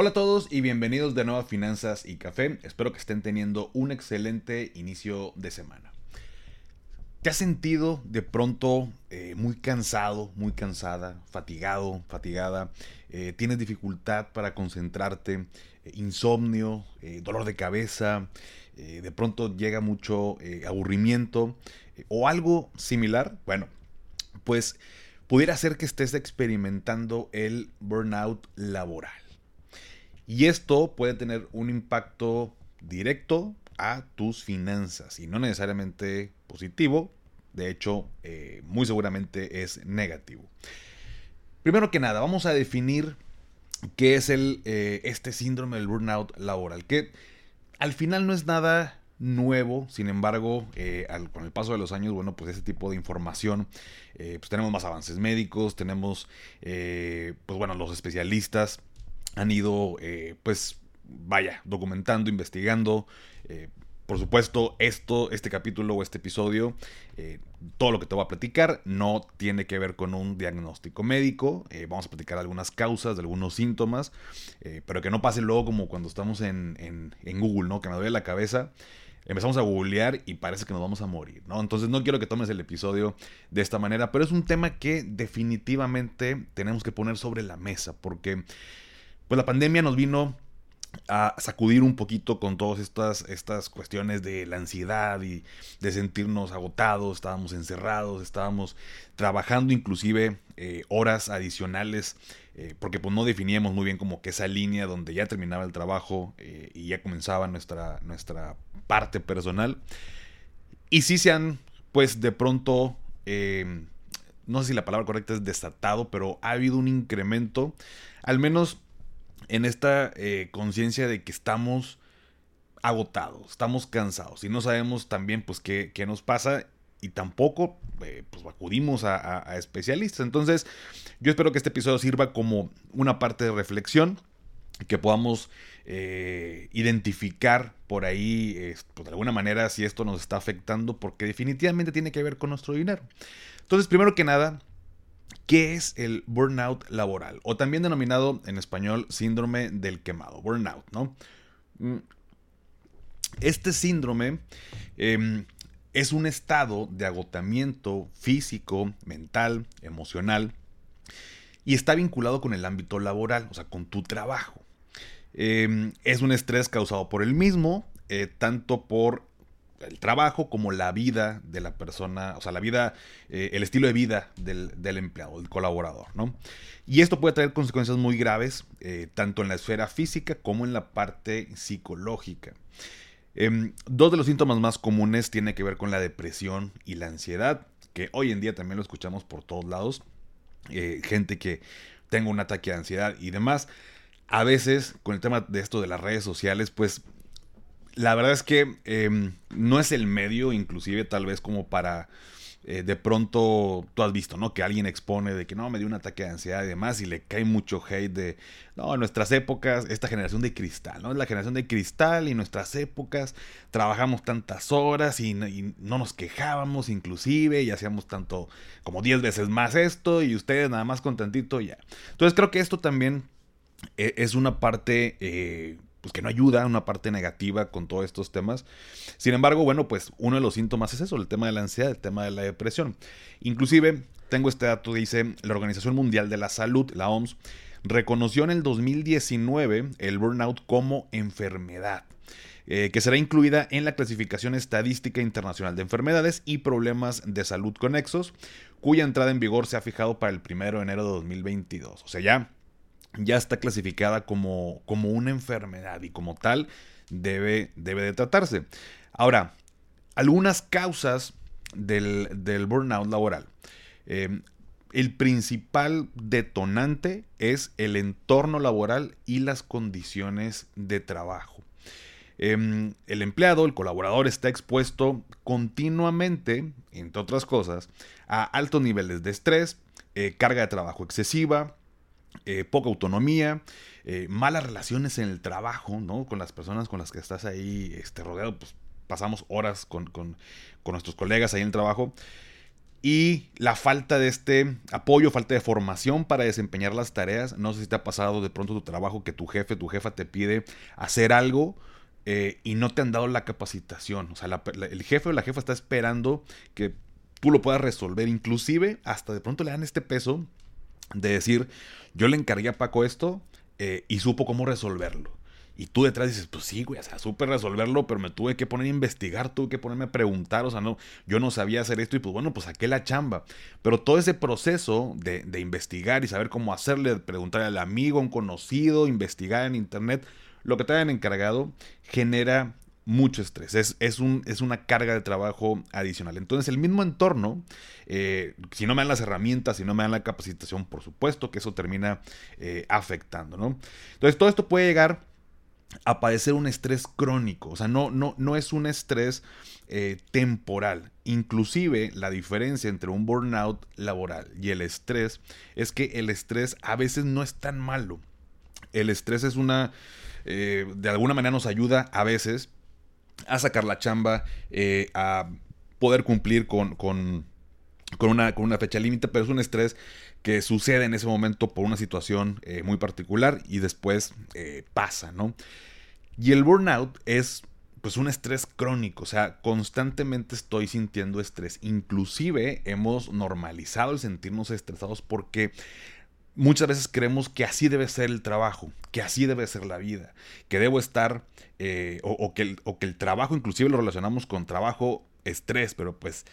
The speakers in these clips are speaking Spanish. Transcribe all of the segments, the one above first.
Hola a todos y bienvenidos de nuevo a Finanzas y Café. Espero que estén teniendo un excelente inicio de semana. ¿Te has sentido de pronto eh, muy cansado, muy cansada, fatigado, fatigada? Eh, ¿Tienes dificultad para concentrarte? Eh, ¿Insomnio? ¿Dolor de cabeza? ¿De pronto llega mucho aburrimiento? ¿O algo similar? Bueno, pues pudiera ser que estés experimentando el burnout laboral. Y esto puede tener un impacto directo a tus finanzas y no necesariamente positivo, de hecho eh, muy seguramente es negativo. Primero que nada, vamos a definir qué es el, eh, este síndrome del burnout laboral, que al final no es nada nuevo, sin embargo, eh, con el paso de los años, bueno, pues ese tipo de información, pues tenemos más avances médicos, tenemos, pues bueno, los especialistas han ido, eh, pues, vaya, documentando, investigando. Eh, por supuesto, esto, este capítulo o este episodio, eh, todo lo que te voy a platicar no tiene que ver con un diagnóstico médico. vamos a platicar algunas causas, de algunos síntomas, pero que no pase luego como cuando estamos en, en, Google, ¿no? Que me duele la cabeza empezamos a googlear y parece que nos vamos a morir, ¿no? Entonces no quiero que tomes el episodio de esta manera, pero es un tema que definitivamente tenemos que poner sobre la mesa, porque pues la pandemia nos vino a sacudir un poquito con todas estas, estas cuestiones de la ansiedad y de sentirnos agotados, estábamos encerrados, estábamos trabajando inclusive eh, horas adicionales, eh, porque pues no definíamos muy bien como que esa línea donde ya terminaba el trabajo eh, y ya comenzaba nuestra, nuestra parte personal. Y sí se han, pues de pronto, no sé si la palabra correcta es desatado, pero ha habido un incremento, al menos en esta eh, conciencia de que estamos agotados, estamos cansados y no sabemos también pues qué, nos pasa y tampoco eh, pues acudimos a, especialistas. Entonces yo espero que este episodio sirva como una parte de reflexión, que podamos eh, identificar por ahí pues, de alguna manera si esto nos está afectando porque definitivamente tiene que ver con nuestro dinero. Entonces primero que nada ¿Qué es el burnout laboral? O también denominado en español síndrome del quemado, burnout, ¿no? Mm. Este síndrome em, es un estado de agotamiento físico, mental, emocional y está vinculado con el ámbito laboral, o sea, con tu trabajo. Em, es un estrés causado por el mismo, eh, tanto por el trabajo como la vida de la persona, o sea, la vida, eh, el estilo de vida del, empleado, del colaborador, ¿no? Y esto puede traer consecuencias muy graves, eh, tanto en la esfera física como en la parte psicológica. Em, dos de los síntomas más comunes tienen que ver con la depresión y la ansiedad, que hoy en día también lo escuchamos por todos lados. Eh, gente que tenga un ataque de ansiedad y demás. A veces, con el tema de esto de las redes sociales, pues la verdad es que em, no es el medio, inclusive tal vez como para eh, de pronto tú has visto, ¿no? Que alguien expone de que no, me dio un ataque de ansiedad y demás y le cae mucho hate de, no, en nuestras épocas, esta generación de cristal, ¿no? Es la generación de cristal y nuestras épocas trabajamos tantas horas y, no nos quejábamos inclusive y hacíamos tanto como 10 veces más esto y ustedes nada más contentito ya. Entonces creo que esto también eh, es una parte eh, pues que no ayuda, una parte negativa con todos estos temas. Sin embargo, bueno, pues uno de los síntomas es eso, el tema de la ansiedad, el tema de la depresión. Inclusive, tengo este dato dice la Organización Mundial de la Salud, la OMS, reconoció en el 2019 el burnout como enfermedad. Eh, que será incluida en la clasificación estadística internacional de enfermedades y problemas de salud conexos, cuya entrada en vigor se ha fijado para el 1 de enero de 2022. O sea, ya, ya está clasificada como, como una enfermedad y como tal debe, debe de tratarse. Ahora, algunas causas del, burnout laboral. Eh, el principal detonante es el entorno laboral y las condiciones de trabajo. Em, el empleado, el colaborador, está expuesto continuamente, entre otras cosas, a altos niveles de estrés, eh, carga de trabajo excesiva, eh, poca autonomía, eh, malas relaciones en el trabajo, ¿no? Con las personas con las que estás ahí este, rodeado, pues pasamos horas con, con nuestros colegas ahí en el trabajo y la falta de este apoyo, falta de formación para desempeñar las tareas. No sé si te ha pasado de pronto tu trabajo que tu jefe, tu jefa te pide hacer algo eh, y no te han dado la capacitación. O sea, el jefe o la jefa está esperando que tú lo puedas resolver. Inclusive, hasta de pronto le dan este peso de decir, yo le encargué a Paco esto eh, y supo cómo resolverlo. Y tú detrás dices, pues sí, güey, o sea, supe resolverlo, pero me tuve que poner a investigar, tuve que ponerme a preguntar, o sea, no, yo no sabía hacer esto y pues bueno, pues saqué la chamba. Pero todo ese proceso de, de investigar y saber cómo hacerle, preguntar al amigo, a un conocido, investigar en internet, lo que te hayan encargado genera mucho estrés, es, es, un, es, una carga de trabajo adicional. Entonces el mismo entorno, eh, si no me dan las herramientas, si no me dan la capacitación, por supuesto que eso termina eh, afectando, ¿no? Entonces todo esto puede llegar a padecer un estrés crónico, o sea, no, no, no es un estrés eh, temporal. Inclusive la diferencia entre un burnout laboral y el estrés es que el estrés a veces no es tan malo. El estrés es una de alguna manera nos ayuda a veces a sacar la chamba, eh, a poder cumplir con, con, una, con una fecha límite, pero es un estrés que sucede en ese momento por una situación eh, muy particular y después pasa, ¿no? Y el burnout es pues un estrés crónico, o sea, constantemente estoy sintiendo estrés. Inclusive hemos normalizado el sentirnos estresados porque muchas veces creemos que así debe ser el trabajo, que así debe ser la vida, que debo estar, eh, o, que el, o que el trabajo inclusive lo relacionamos con trabajo, estrés, pero pues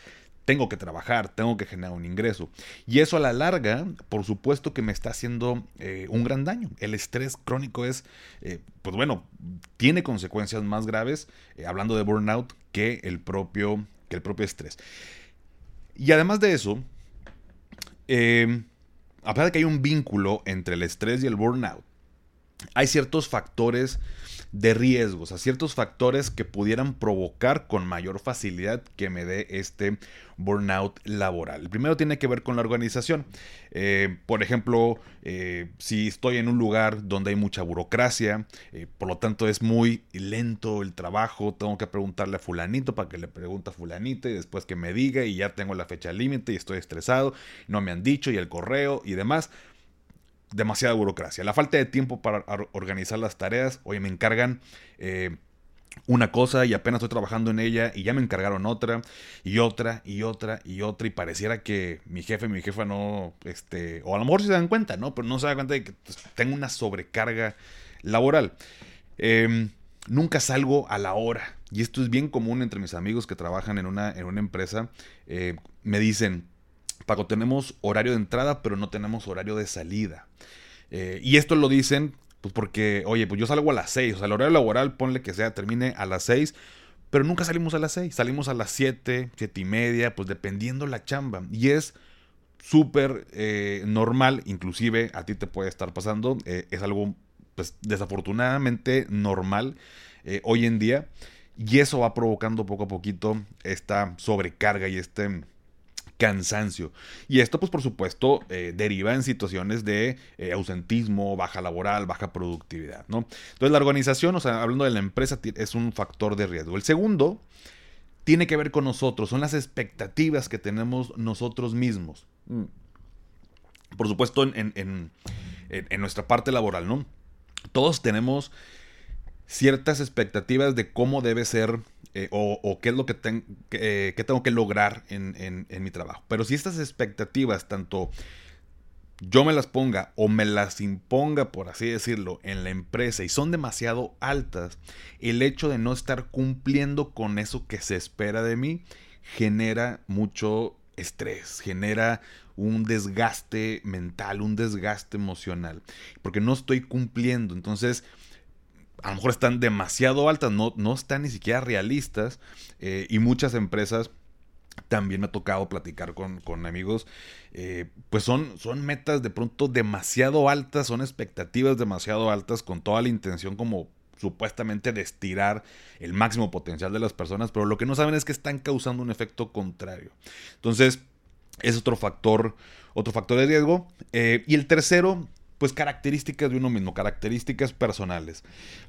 tengo que trabajar, tengo que generar un ingreso. Y eso a la larga, por supuesto que me está haciendo eh, un gran daño. El estrés crónico es, eh, pues bueno, tiene consecuencias más graves, hablando de burnout, que el, propio, que el propio estrés. Y además de eso, a pesar de que hay un vínculo entre el estrés y el burnout, hay ciertos factores de riesgos, a ciertos factores que pudieran provocar con mayor facilidad que me dé este burnout laboral. El primero tiene que ver con la organización. Eh, por ejemplo, eh, si estoy en un lugar donde hay mucha burocracia, eh, por lo tanto es muy lento el trabajo, tengo que preguntarle a fulanito para que le pregunte a fulanito y después que me diga y ya tengo la fecha límite y estoy estresado, no me han dicho y el correo y demás demasiada burocracia. La falta de tiempo para organizar las tareas. Oye, me encargan eh, una cosa y apenas estoy trabajando en ella y ya me encargaron otra y otra y otra y otra y pareciera que mi jefe, mi jefa no, este, o a lo mejor se dan cuenta, ¿no? Pero no se dan cuenta de que pues, tengo una sobrecarga laboral. Em, nunca salgo a la hora. Y esto es bien común entre mis amigos que trabajan en una, en una empresa. Eh, me dicen, Paco, tenemos horario de entrada, pero no tenemos horario de salida. Eh, y esto lo dicen, pues porque, oye, pues yo salgo a las 6, o sea, el horario laboral, ponle que sea, termine a las 6, pero nunca salimos a las 6, salimos a las 7, 7 y media, pues dependiendo la chamba. Y es súper eh, normal, inclusive a ti te puede estar pasando, eh, es algo, pues desafortunadamente normal hoy en día. Y eso va provocando poco a poquito esta sobrecarga y este cansancio. Y esto, pues por supuesto, eh, deriva en situaciones de eh, ausentismo, baja laboral, baja productividad, ¿no? Entonces la organización, o sea, hablando de la empresa, es un factor de riesgo. El segundo tiene que ver con nosotros, son las expectativas que tenemos nosotros mismos. Mm. Por supuesto, en, en nuestra parte laboral, ¿no? Todos tenemos ciertas expectativas de cómo debe ser eh, o, qué es lo que, eh, tengo que lograr en, mi trabajo. Pero si estas expectativas, tanto yo me las ponga o me las imponga, por así decirlo, en la empresa y son demasiado altas, el hecho de no estar cumpliendo con eso que se espera de mí genera mucho estrés, genera un desgaste mental, un desgaste emocional, porque no estoy cumpliendo. Entonces, a lo mejor están demasiado altas, no, no están ni siquiera realistas eh, y muchas empresas también me ha tocado platicar con, amigos, eh, pues son, son metas de pronto demasiado altas, son expectativas demasiado altas con toda la intención como supuestamente de estirar el máximo potencial de las personas, pero lo que no saben es que están causando un efecto contrario. Entonces, es otro factor, otro factor de riesgo. Eh, y el tercero, pues características de uno mismo, características personales.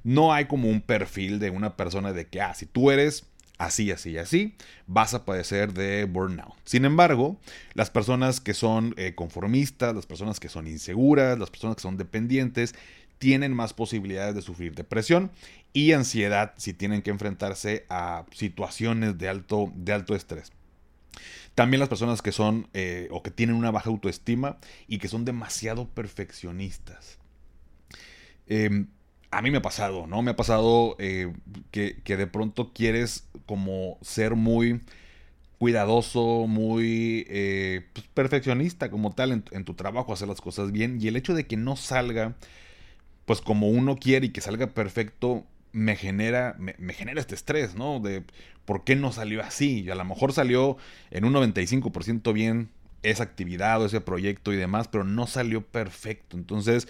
No hay como un perfil de una persona de que, ah, si tú eres así, así, así, vas a padecer de burnout. Sin embargo, las personas que son eh, conformistas, las personas que son inseguras, las personas que son dependientes, tienen más posibilidades de sufrir depresión y ansiedad si tienen que enfrentarse a situaciones de alto, de alto estrés. También las personas que son eh, o que tienen una baja autoestima y que son demasiado perfeccionistas. Em, a mí me ha pasado, ¿no? Me ha pasado eh, que, de pronto quieres como ser muy cuidadoso, muy eh, pues, perfeccionista como tal en, tu trabajo, hacer las cosas bien. Y el hecho de que no salga, pues como uno quiere y que salga perfecto, me genera, me, genera este estrés, ¿no? De por qué no salió así. Y a lo mejor salió en un 95% bien esa actividad o ese proyecto y demás, pero no salió perfecto. Entonces,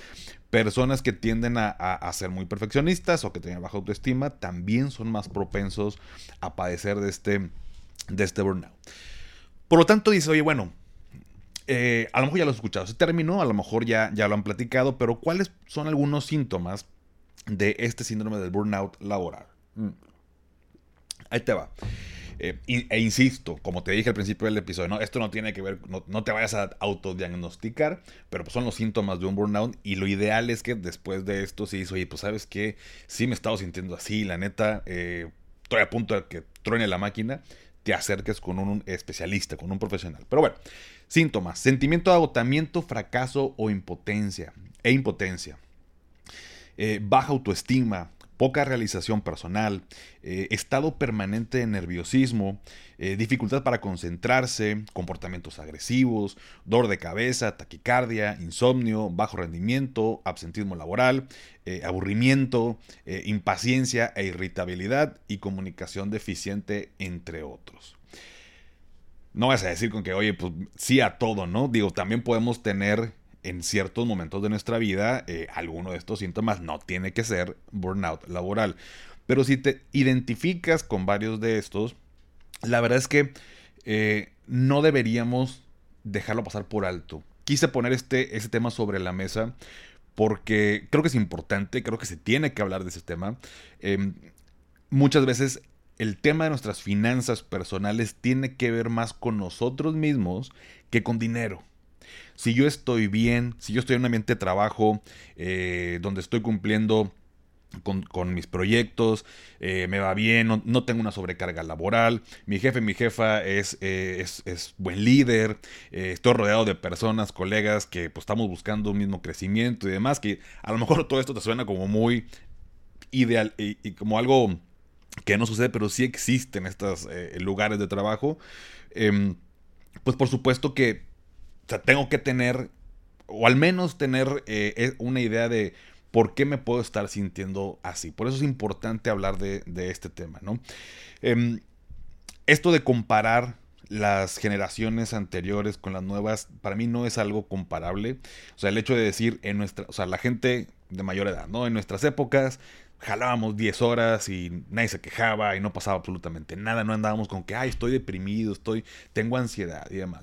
personas que tienden a, ser muy perfeccionistas o que tienen baja autoestima también son más propensos a padecer de este, de este burnout. Por lo tanto, dice, oye, bueno, eh, a lo mejor ya lo has escuchado, se terminó, a lo mejor ya, ya lo han platicado, pero ¿cuáles son algunos síntomas de este síndrome del burnout laboral? Mm. Ahí te va. Eh, e insisto, como te dije al principio del episodio, ¿no? esto no tiene que ver, no, te vayas a autodiagnosticar, pero pues son los síntomas de un burnout y lo ideal es que después de esto si dices, oye, pues sabes que sí me he estado sintiendo así, la neta, eh, estoy a punto de que truene la máquina, te acerques con un especialista, con un profesional. Pero bueno, síntomas, sentimiento de agotamiento, fracaso o impotencia, e impotencia. Eh, baja autoestima, poca realización personal, eh, estado permanente de nerviosismo, eh, dificultad para concentrarse, comportamientos agresivos, dolor de cabeza, taquicardia, insomnio, bajo rendimiento, absentismo laboral, aburrimiento, impaciencia e irritabilidad y comunicación deficiente, entre otros. No vas a decir con que, oye, pues sí a todo, ¿no? Digo, también podemos tener en ciertos momentos de nuestra vida eh, alguno de estos síntomas no tiene que ser burnout laboral. Pero si te identificas con varios de estos, la verdad es que eh, no deberíamos dejarlo pasar por alto. Quise poner este, tema sobre la mesa porque creo que es importante, creo que se tiene que hablar de ese tema. Em, muchas veces el tema de nuestras finanzas personales tiene que ver más con nosotros mismos que con dinero si yo estoy bien, si yo estoy en un ambiente de trabajo eh, donde estoy cumpliendo con, mis proyectos, eh, me va bien, no, tengo una sobrecarga laboral, mi jefe, mi jefa es, eh, es, buen líder, estoy rodeado de personas, colegas que pues, estamos buscando un mismo crecimiento y demás, que a lo mejor todo esto te suena como muy ideal y, como algo que no sucede, pero sí existe en estos lugares de trabajo. Em, pues por supuesto que o sea, tengo que tener, o al menos tener eh, e, una idea de por qué me puedo estar sintiendo así. Por eso es importante hablar de, este tema, ¿no? Em, esto de comparar las generaciones anteriores con las nuevas, para mí no es algo comparable. O sea, el hecho de decir en nuestra, o sea, la gente de mayor edad, ¿no? En nuestras épocas jalábamos 10 horas y nadie se quejaba y no pasaba absolutamente nada, no andábamos con que, ay, estoy deprimido, estoy, tengo ansiedad y demás.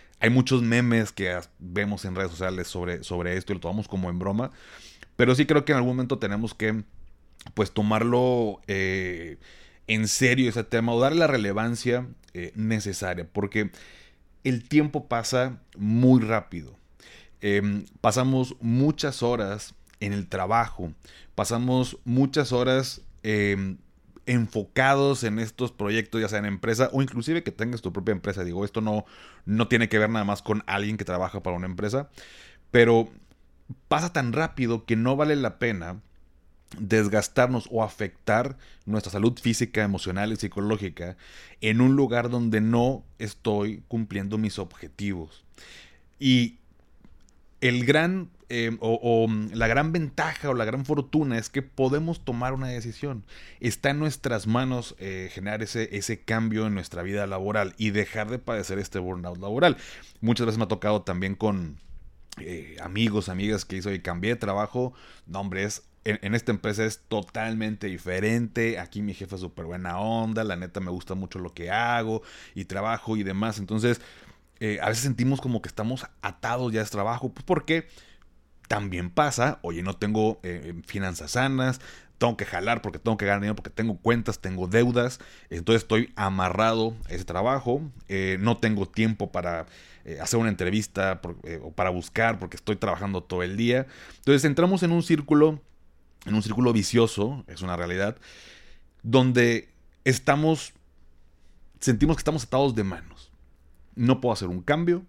hay muchos memes que vemos en redes sociales sobre, sobre esto y lo tomamos como en broma. Pero sí creo que en algún momento tenemos que pues tomarlo eh, en serio ese tema o darle la relevancia eh, necesaria. Porque el tiempo pasa muy rápido. Em, pasamos muchas horas en el trabajo. Pasamos muchas horas em, enfocados en estos proyectos, ya sea en empresa o inclusive que tengas tu propia empresa. Digo, esto no, no tiene que ver nada más con alguien que trabaja para una empresa, pero pasa tan rápido que no vale la pena desgastarnos o afectar nuestra salud física, emocional y psicológica en un lugar donde no estoy cumpliendo mis objetivos. Y el gran Em, o, mm, la gran ventaja o la gran fortuna es que podemos tomar una decisión. Está en nuestras manos eh, generar ese, ese cambio en nuestra vida laboral y dejar de padecer este burnout laboral. Muchas veces me ha tocado también con eh, amigos, amigas que hizo y cambié de trabajo. No, hombre, es en, esta empresa es totalmente diferente. Aquí mi jefe es súper buena onda. La neta me gusta mucho lo que hago y trabajo y demás. Entonces, eh, a veces sentimos como que estamos atados ya a ese trabajo. Pues porque también pasa, oye, no tengo eh, finanzas sanas, tengo que jalar porque tengo que ganar dinero, porque tengo cuentas, tengo deudas, entonces estoy amarrado a ese trabajo, eh, no tengo tiempo para hacer una entrevista o para buscar porque estoy trabajando todo el día. Entonces entramos en un círculo, en un círculo vicioso, es una realidad, donde estamos, sentimos que estamos atados de manos. No puedo hacer un cambio,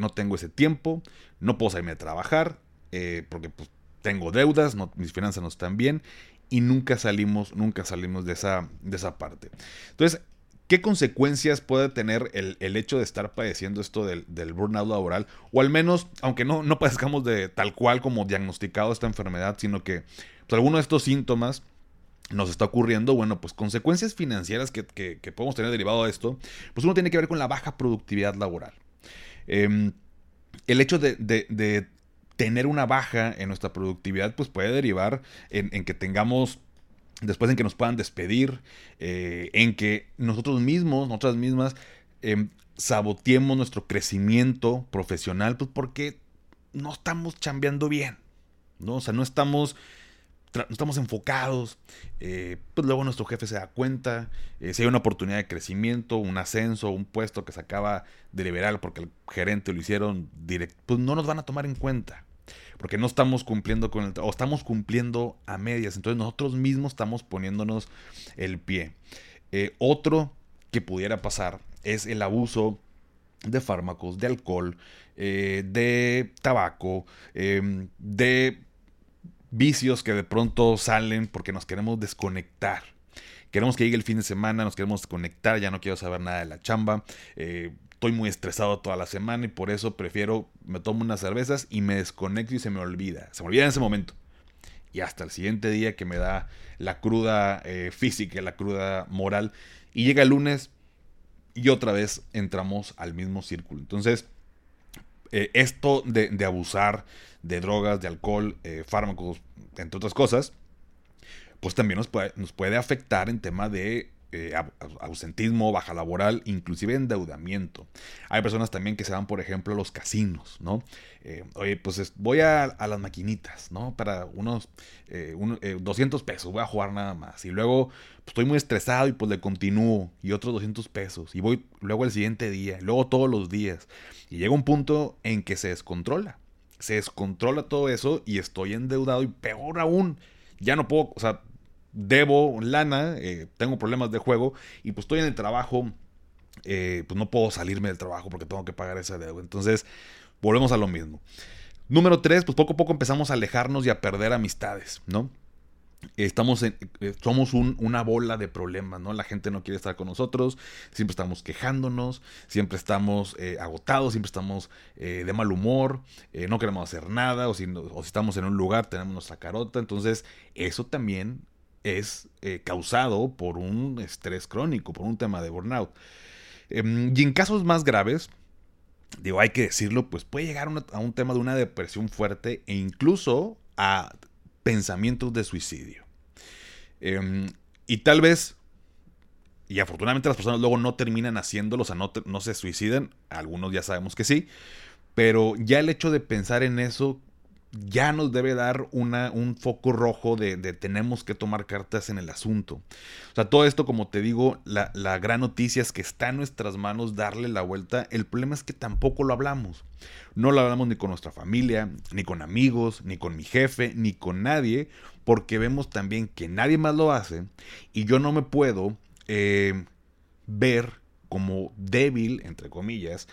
no tengo ese tiempo, no puedo salirme a trabajar, eh, porque pues, tengo deudas, mis finanzas no están bien y nunca salimos, nunca salimos de esa, de esa parte. Entonces, ¿qué consecuencias puede tener el, hecho de estar padeciendo esto del, burnout laboral? O al menos, aunque no, no padezcamos de tal cual como diagnosticado esta enfermedad, sino que pues, alguno de estos síntomas nos está ocurriendo, bueno, pues consecuencias financieras que, podemos tener derivado de esto, pues uno tiene que ver con la baja productividad laboral. Em, el hecho de, tener una baja en nuestra productividad pues puede derivar en, que tengamos después en que nos puedan despedir, eh, en que nosotros mismos, nosotras mismas, eh, saboteemos nuestro crecimiento profesional, pues porque no estamos chambeando bien, ¿no? O sea, no estamos, estamos enfocados, eh, pues luego nuestro jefe se da cuenta, eh, si hay una oportunidad de crecimiento, un ascenso, un puesto que se acaba de liberar porque el gerente lo hicieron directo, pues no nos van a tomar en cuenta porque no estamos cumpliendo con el o estamos cumpliendo a medias, entonces nosotros mismos estamos poniéndonos el pie. Eh, otro que pudiera pasar es el abuso de fármacos, de alcohol, de tabaco, em, de vicios que de pronto salen porque nos queremos desconectar. Queremos que llegue el fin de semana, nos queremos desconectar, ya no quiero saber nada de la chamba. Eh, estoy muy estresado toda la semana y por eso prefiero, me tomo unas cervezas y me desconecto y se me olvida. Se me olvida en ese momento. Y hasta el siguiente día que me da la cruda eh, física, la cruda moral. Y llega el lunes y otra vez entramos al mismo círculo. Entonces, eh, esto de, abusar de drogas, de alcohol, eh, fármacos, entre otras cosas, pues también nos puede afectar en tema de eh, ausentismo, baja laboral, inclusive endeudamiento. Hay personas también que se van, por ejemplo, a los casinos, ¿no? Eh, oye, pues voy a, las maquinitas, ¿no? Para unos 200 eh, pesos, voy a jugar nada más. Y luego pues, estoy muy estresado y pues le continúo y otros 200 pesos. Y voy luego el siguiente día, luego todos los días. Y llega un punto en que se descontrola. Se descontrola todo eso y estoy endeudado y peor aún, ya no puedo, o sea, debo lana, eh, tengo problemas de juego y pues estoy en el trabajo, eh, pues no puedo salirme del trabajo porque tengo que pagar esa deuda. Entonces, volvemos a lo mismo. Número tres, pues poco a poco empezamos a alejarnos y a perder amistades, ¿no? Estamos en, eh, somos una bola de problemas, ¿no? La gente no quiere estar con nosotros, siempre estamos quejándonos, siempre estamos agotados, siempre estamos de mal humor, no queremos hacer nada, o si, o si estamos en un lugar tenemos nuestra carota, entonces eso también es eh, causado por un estrés crónico, por un tema de burnout. Em, y en casos más graves, digo, hay que decirlo, pues puede llegar a un tema de una depresión fuerte e incluso a pensamientos de suicidio. Em, y tal vez y afortunadamente las personas luego no terminan haciéndolo, o sea, no, no se suicidan, algunos ya sabemos que sí, pero ya el hecho de pensar en eso ya nos debe dar una, un foco rojo de, tenemos que tomar cartas en el asunto. O sea, todo esto, como te digo, la, la, gran noticia es que está en nuestras manos darle la vuelta. El problema es que tampoco lo hablamos. No lo hablamos ni con nuestra familia, ni con amigos, ni con mi jefe, ni con nadie, porque vemos también que nadie más lo hace y yo no me puedo eh, ver como débil, entre comillas,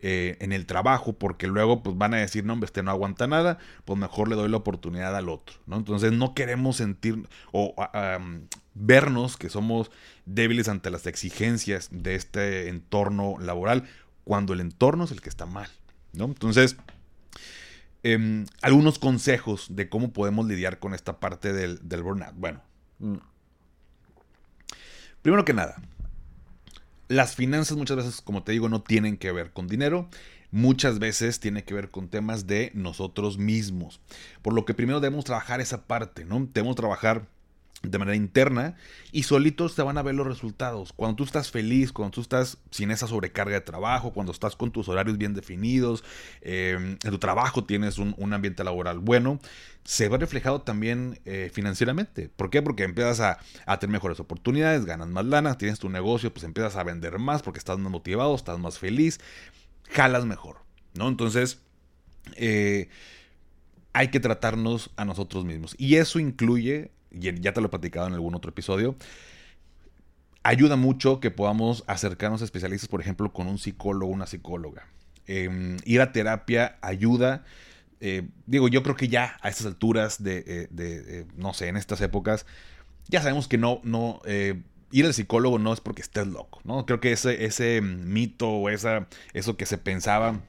eh, en el trabajo, porque luego pues van a decir, no, este no aguanta nada, pues mejor le doy la oportunidad al otro, ¿no? Entonces no queremos sentir o vernos que somos débiles ante las exigencias de este entorno laboral, cuando el entorno es el que está mal, ¿no? Entonces, em, algunos consejos de cómo podemos lidiar con esta parte del, del burnout. Bueno, mm, Primero que nada, las finanzas muchas veces, como te digo, no tienen que ver con dinero. Muchas veces tiene que ver con temas de nosotros mismos. Por lo que primero debemos trabajar esa parte, ¿no? Debemos trabajar de manera interna y solitos te van a ver los resultados. Cuando tú estás feliz, cuando tú estás sin esa sobrecarga de trabajo, cuando estás con tus horarios bien definidos, em, en tu trabajo tienes un, ambiente laboral bueno, se ve reflejado también eh, financieramente. ¿Por qué? Porque empiezas a, a, tener mejores oportunidades, ganas más lana, tienes tu negocio, pues empiezas a vender más porque estás más motivado, estás más feliz, jalas mejor, ¿no? Entonces, eh, hay que tratarnos a nosotros mismos. Y eso incluye ya te lo he platicado en algún otro episodio, ayuda mucho que podamos acercarnos a especialistas, por ejemplo, con un psicólogo, una psicóloga. Em, ir a terapia ayuda. Eh, digo, yo creo que ya a estas alturas de, eh, de, no sé, en estas épocas, ya sabemos que no, no, eh, ir al psicólogo no es porque estés loco, ¿no? Creo que ese, ese mito o esa, eso que se pensaba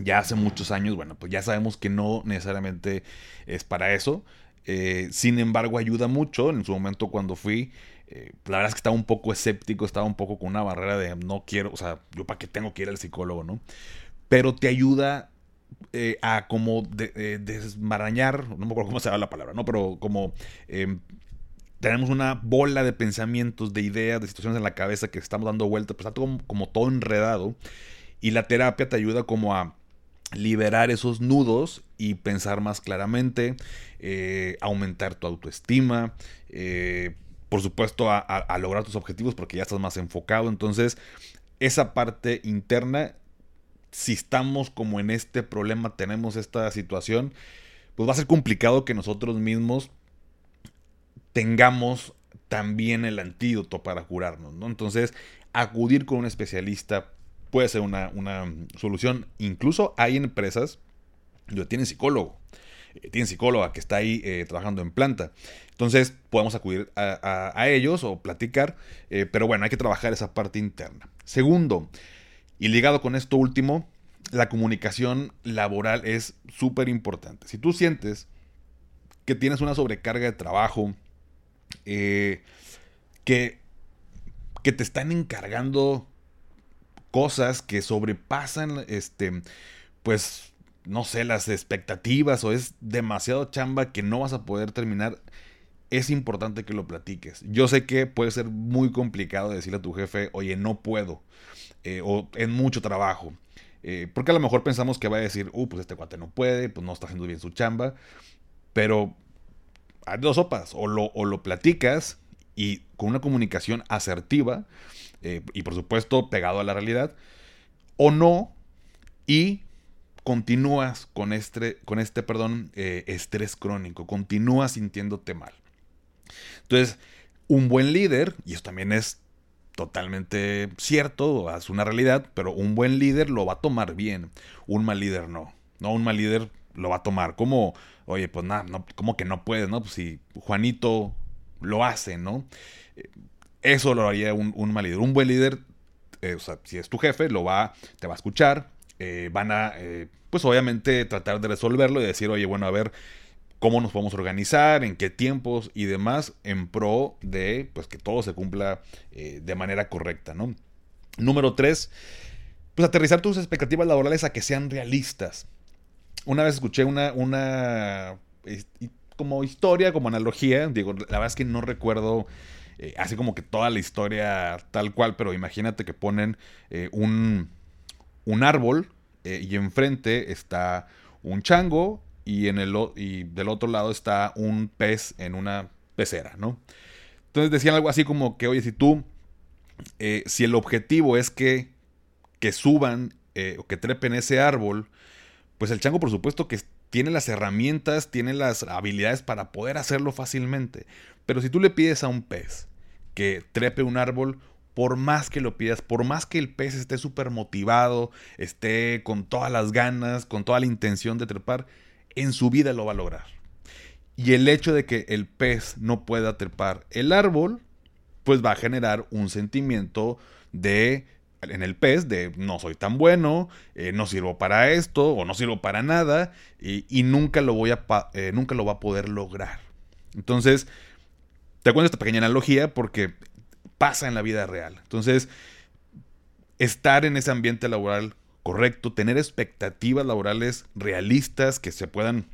ya hace muchos años, bueno, pues ya sabemos que no necesariamente es para eso. Eh, sin embargo, ayuda mucho. En su momento cuando fui, eh, la verdad es que estaba un poco escéptico, estaba un poco con una barrera de no quiero, o sea, yo para qué tengo que ir al psicólogo, ¿no? Pero te ayuda eh, a como desmarañar, no me acuerdo cómo se llama la palabra, ¿no? Pero como em, tenemos una bola de pensamientos, de ideas, de situaciones en la cabeza que estamos dando vueltas, pues está como, como todo enredado. Y la terapia te ayuda como a liberar esos nudos y pensar más claramente, eh, aumentar tu autoestima, eh, por supuesto a, lograr tus objetivos porque ya estás más enfocado. Entonces, esa parte interna, si estamos como en este problema, tenemos esta situación, pues va a ser complicado que nosotros mismos tengamos también el antídoto para curarnos, ¿no? Entonces, acudir con un especialista puede ser una, solución. Incluso hay empresas donde tienen psicólogo. Eh, tienen psicóloga que está ahí eh, trabajando en planta. Entonces podemos acudir a, ellos o platicar. Eh, pero bueno, hay que trabajar esa parte interna. Segundo, y ligado con esto último, la comunicación laboral es súper importante. Si tú sientes que tienes una sobrecarga de trabajo, que, que te están encargando cosas que sobrepasan, este, pues, no sé, las expectativas o es demasiado chamba que no vas a poder terminar, es importante que lo platiques. Yo sé que puede ser muy complicado decirle a tu jefe, oye, no puedo, eh, o en mucho trabajo. Eh, porque a lo mejor pensamos que va a decir, uh, pues este cuate no puede, pues no está haciendo bien su chamba. Pero hay dos sopas, o lo, o lo platicas y con una comunicación asertiva, eh, y por supuesto pegado a la realidad, o no, y continúas con este, con este perdón, eh, estrés crónico, continúas sintiéndote mal. Entonces, un buen líder, y eso también es totalmente cierto, es una realidad, pero un buen líder lo va a tomar bien, un mal líder no. No, un mal líder lo va a tomar como, oye, pues nada, no, como que no puedes, ¿no? Pues si Juanito lo hace, ¿no? Eso lo haría un, mal líder. Un buen líder, eh, o sea, si es tu jefe, lo va, te va a escuchar, eh, van a, eh, pues obviamente tratar de resolverlo y decir, oye, bueno, a ver cómo nos podemos organizar, en qué tiempos y demás, en pro de, pues que todo se cumpla de manera correcta, ¿no? Número tres, pues aterrizar tus expectativas laborales a que sean realistas. Una vez escuché una, una como historia, como analogía, digo, la verdad es que no recuerdo eh, así como que toda la historia tal cual, pero imagínate que ponen eh, un, un, árbol y enfrente está un chango y, en el, y del otro lado está un pez en una pecera, ¿no? Entonces decían algo así como que, oye, si tú, si el objetivo es que, que suban o que trepen ese árbol, pues el chango por supuesto que tiene las herramientas, tiene las habilidades para poder hacerlo fácilmente. Pero si tú le pides a un pez que trepe un árbol, por más que lo pidas, por más que el pez esté súper motivado, esté con todas las ganas, con toda la intención de trepar, en su vida lo va a lograr. Y el hecho de que el pez no pueda trepar el árbol, pues va a generar un sentimiento de en el pez de no soy tan bueno, eh, no sirvo para esto o no sirvo para nada y, nunca, lo voy a eh, nunca lo va a poder lograr. Entonces, te cuento esta pequeña analogía porque pasa en la vida real. Entonces, estar en ese ambiente laboral correcto, tener expectativas laborales realistas que se puedan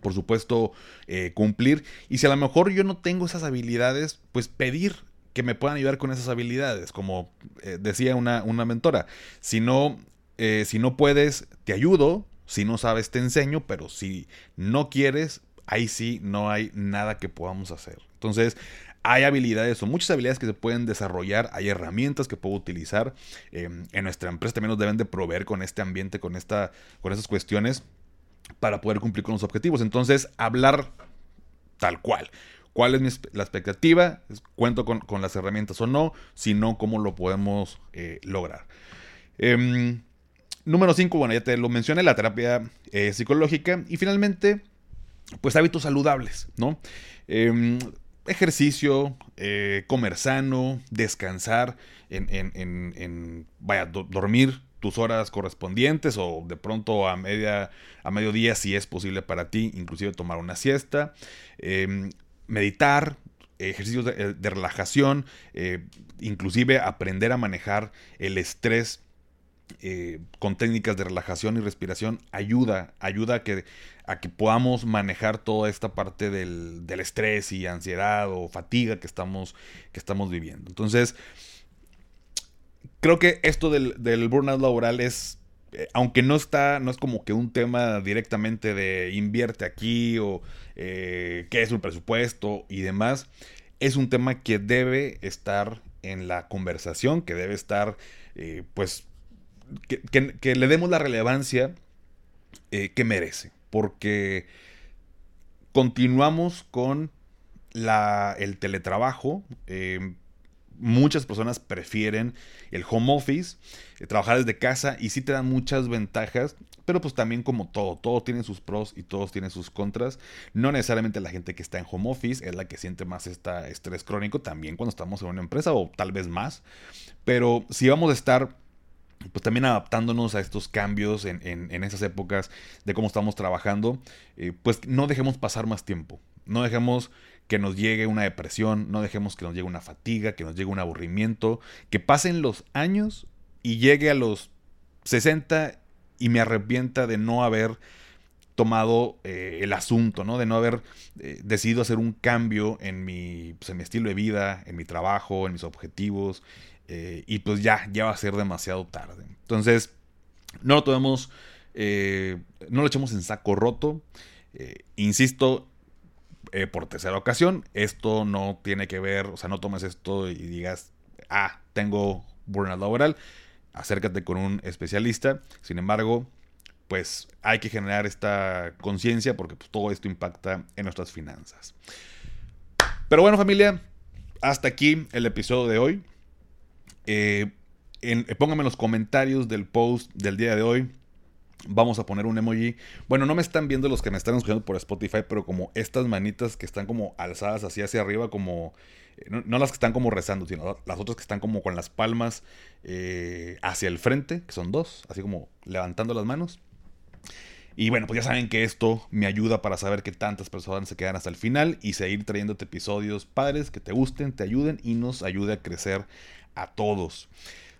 por supuesto, eh, cumplir. Y si a lo mejor yo no tengo esas habilidades, pues pedir que me puedan ayudar con esas habilidades. Como eh, decía una, mentora, si no, eh, si no puedes, te ayudo, si no sabes, te enseño, pero si no quieres, ahí sí no hay nada que podamos hacer. Entonces, hay habilidades o muchas habilidades que se pueden desarrollar, hay herramientas que puedo utilizar. Em, en nuestra empresa también nos deben de proveer con este ambiente, con, esta, con estas cuestiones para poder cumplir con los objetivos. Entonces, hablar tal cual. ¿Cuál es la expectativa? ¿Cuento con, las herramientas o no? Si no, ¿cómo lo podemos eh, lograr? Em, número 5, bueno, ya te lo mencioné, la terapia eh, psicológica. Y finalmente, pues hábitos saludables, ¿no? Em, ejercicio, eh, comer sano, descansar, en, vaya, dormir tus horas correspondientes o de pronto a media a mediodía si es posible para ti inclusive tomar una siesta em, meditar, ejercicios de, eh, relajación, eh, inclusive aprender a manejar el estrés eh, con técnicas de relajación y respiración ayuda, ayuda a que, a que podamos manejar toda esta parte del, estrés y ansiedad o fatiga que estamos, que estamos viviendo. Entonces, creo que esto del, del burnout laboral es eh, aunque no está, no es como que un tema directamente de invierte aquí o eh, qué es el presupuesto y demás, es un tema que debe estar en la conversación, que debe estar, eh, pues, que, le demos la relevancia que merece, porque continuamos con la, el teletrabajo muchas personas prefieren el home office, eh, trabajar desde casa y sí te dan muchas ventajas, pero pues también como todo, todo tiene sus pros y todos tienen sus contras. No necesariamente la gente que está en home office es la que siente más este estrés crónico, también cuando estamos en una empresa o tal vez más, pero si vamos a estar pues también adaptándonos a estos cambios en, en, esas épocas de cómo estamos trabajando, eh, pues no dejemos pasar más tiempo, no dejemos que nos llegue una depresión, no dejemos que nos llegue una fatiga, que nos llegue un aburrimiento, que pasen los años y llegue a los 60 y me arrepienta de no haber tomado eh, el asunto, ¿no? De no haber eh, decidido hacer un cambio en mi, pues, en mi estilo de vida, en mi trabajo, en mis objetivos. Eh, y pues ya, ya va a ser demasiado tarde. Entonces, no lo tomemos, no lo echemos en saco roto. insisto, eh, por tercera ocasión. Esto no tiene que ver, o sea, no tomes esto y digas, ah, tengo burnout laboral. Acércate con un especialista. Sin embargo, pues hay que generar esta conciencia porque pues, todo esto impacta en nuestras finanzas. Pero bueno, familia, hasta aquí el episodio de hoy. Eh, pónganme en los comentarios del post del día de hoy Vamos a poner un emoji. Bueno, no me están viendo los que me están escuchando por Spotify, pero como estas manitas que están como alzadas así hacia arriba, como. Eh, no, las que están como rezando, sino las otras que están como con las palmas eh, hacia el frente, que son dos, así como levantando las manos. Y bueno, pues ya saben que esto me ayuda para saber que tantas personas se quedan hasta el final y seguir trayéndote episodios padres que te gusten, te ayuden y nos ayude a crecer a todos.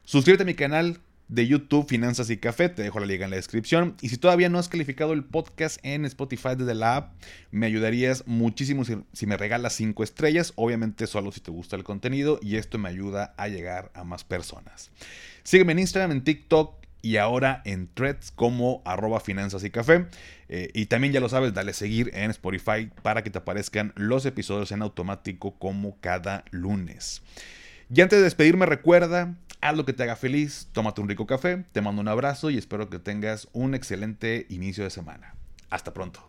Suscríbete a mi canal, de YouTube, Finanzas y Café. Te dejo la liga en la descripción. Y si todavía no has calificado el podcast en Spotify desde la app, me ayudarías muchísimo si, me regalas 5 estrellas. Obviamente solo si te gusta el contenido y esto me ayuda a llegar a más personas. Sígueme en Instagram, en TikTok y ahora en threads como arroba finanzas y café. Eh, y también ya lo sabes, dale seguir en Spotify para que te aparezcan los episodios en automático como cada lunes. Y antes de despedirme, recuerda, haz lo que te haga feliz, tómate un rico café, te mando un abrazo y espero que tengas un excelente inicio de semana. Hasta pronto.